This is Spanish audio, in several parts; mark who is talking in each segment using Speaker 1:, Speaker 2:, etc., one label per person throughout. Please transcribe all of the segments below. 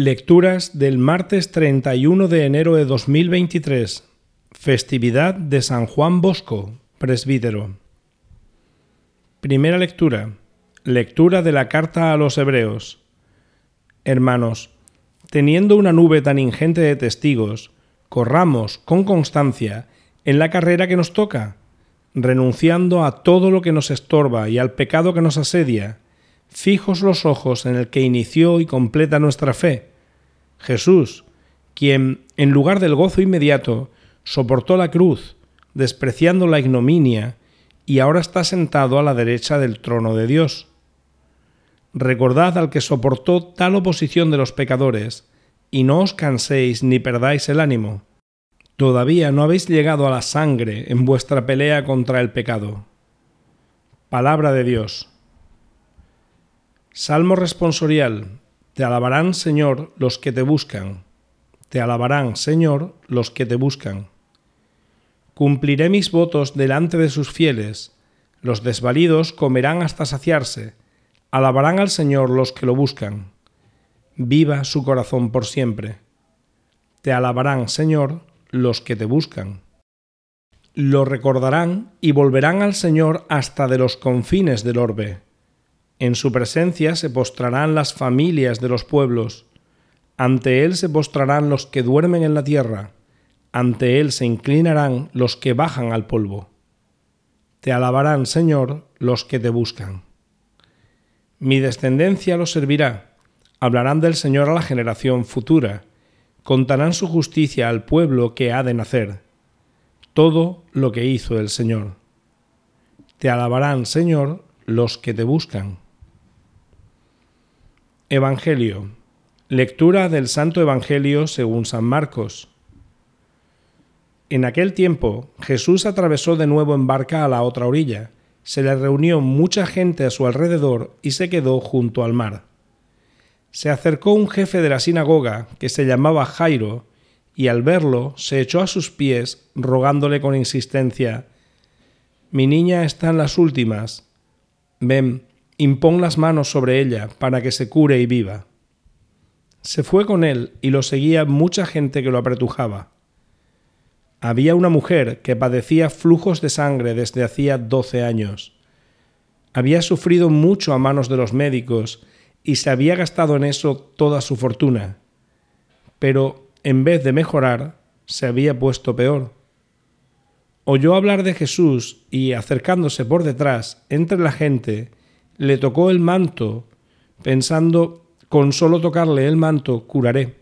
Speaker 1: Lecturas del martes 31 de enero de 2023, festividad de San Juan Bosco, presbítero. Primera lectura. Lectura de la carta a los Hebreos. Hermanos, teniendo una nube tan ingente de testigos, corramos con constancia en la carrera que nos toca, renunciando a todo lo que nos estorba y al pecado que nos asedia, fijos los ojos en el que inició y completa nuestra fe, Jesús, quien, en lugar del gozo inmediato, soportó la cruz, despreciando la ignominia, y ahora está sentado a la derecha del trono de Dios. Recordad al que soportó tal oposición de los pecadores, y no os canséis ni perdáis el ánimo. Todavía no habéis llegado a la sangre en vuestra pelea contra el pecado. Palabra de Dios. Salmo responsorial. Te alabarán, Señor, los que te buscan. Te alabarán, Señor, los que te buscan. Cumpliré mis votos delante de sus fieles. Los desvalidos comerán hasta saciarse. Alabarán al Señor los que lo buscan. Viva su corazón por siempre. Te alabarán, Señor, los que te buscan. Lo recordarán y volverán al Señor hasta de los confines del orbe. En su presencia se postrarán las familias de los pueblos. Ante Él se postrarán los que duermen en la tierra. Ante Él se inclinarán los que bajan al polvo. Te alabarán, Señor, los que te buscan. Mi descendencia los servirá. Hablarán del Señor a la generación futura. Contarán su justicia al pueblo que ha de nacer. Todo lo que hizo el Señor. Te alabarán, Señor, los que te buscan. Evangelio. Lectura del Santo Evangelio según San Marcos. En aquel tiempo Jesús atravesó de nuevo en barca a la otra orilla. Se le reunió mucha gente a su alrededor y se quedó junto al mar. Se acercó un jefe de la sinagoga que se llamaba Jairo y al verlo se echó a sus pies rogándole con insistencia Mi niña está en las últimas. Ven, impón las manos sobre ella para que se cure y viva. Se fue con él y lo seguía mucha gente que lo apretujaba. Había una mujer que padecía flujos de sangre desde hacía doce años. Había sufrido mucho a manos de los médicos y se había gastado en eso toda su fortuna. Pero, en vez de mejorar, se había puesto peor. Oyó hablar de Jesús y, acercándose por detrás, entre la gente, le tocó el manto, pensando, con solo tocarle el manto curaré.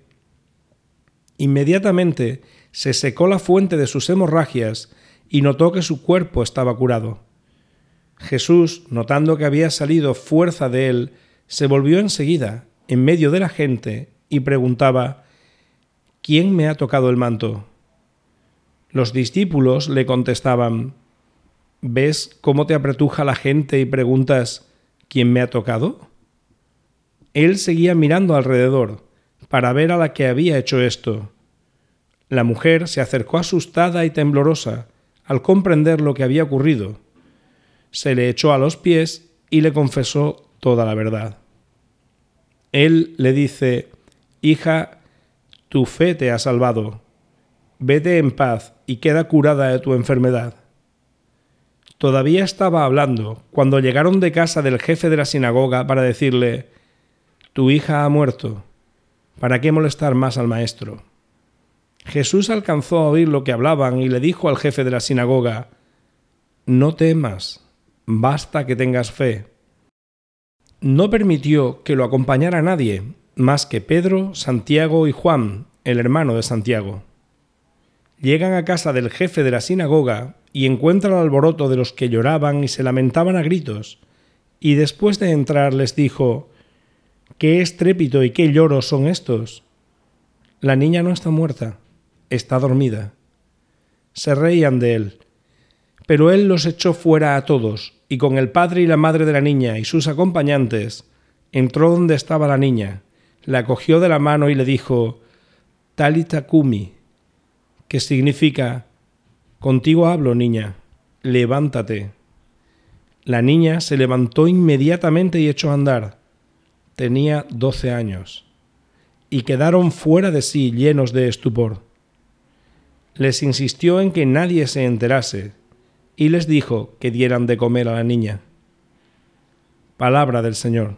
Speaker 1: Inmediatamente se secó la fuente de sus hemorragias y notó que su cuerpo estaba curado. Jesús, notando que había salido fuerza de él, se volvió enseguida, en medio de la gente, y preguntaba, ¿quién me ha tocado el manto? Los discípulos le contestaban, ¿ves cómo te apretuja la gente y preguntas, ¿quién me ha tocado? Él seguía mirando alrededor para ver a la que había hecho esto. La mujer se acercó asustada y temblorosa al comprender lo que había ocurrido. Se le echó a los pies y le confesó toda la verdad. Él le dice, Hija, tu fe te ha salvado. Vete en paz y queda curada de tu enfermedad. Todavía estaba hablando cuando llegaron de casa del jefe de la sinagoga para decirle, Tu hija ha muerto. ¿Para qué molestar más al maestro? Jesús alcanzó a oír lo que hablaban y le dijo al jefe de la sinagoga, No temas, basta que tengas fe. No permitió que lo acompañara nadie, más que Pedro, Santiago y Juan, el hermano de Santiago. Llegan a casa del jefe de la sinagoga y encuentra el alboroto de los que lloraban y se lamentaban a gritos, y después de entrar les dijo, ¿Qué estrépito y qué lloro son estos? La niña no está muerta, está dormida. Se reían de él, pero él los echó fuera a todos, y con el padre y la madre de la niña y sus acompañantes, entró donde estaba la niña, la cogió de la mano y le dijo, Talita Kumi, que significa, Contigo hablo, niña, levántate. La niña se levantó inmediatamente y echó a andar. Tenía doce años. y quedaron fuera de sí llenos de estupor. Les insistió en que nadie se enterase y les dijo que dieran de comer a la niña. Palabra del Señor.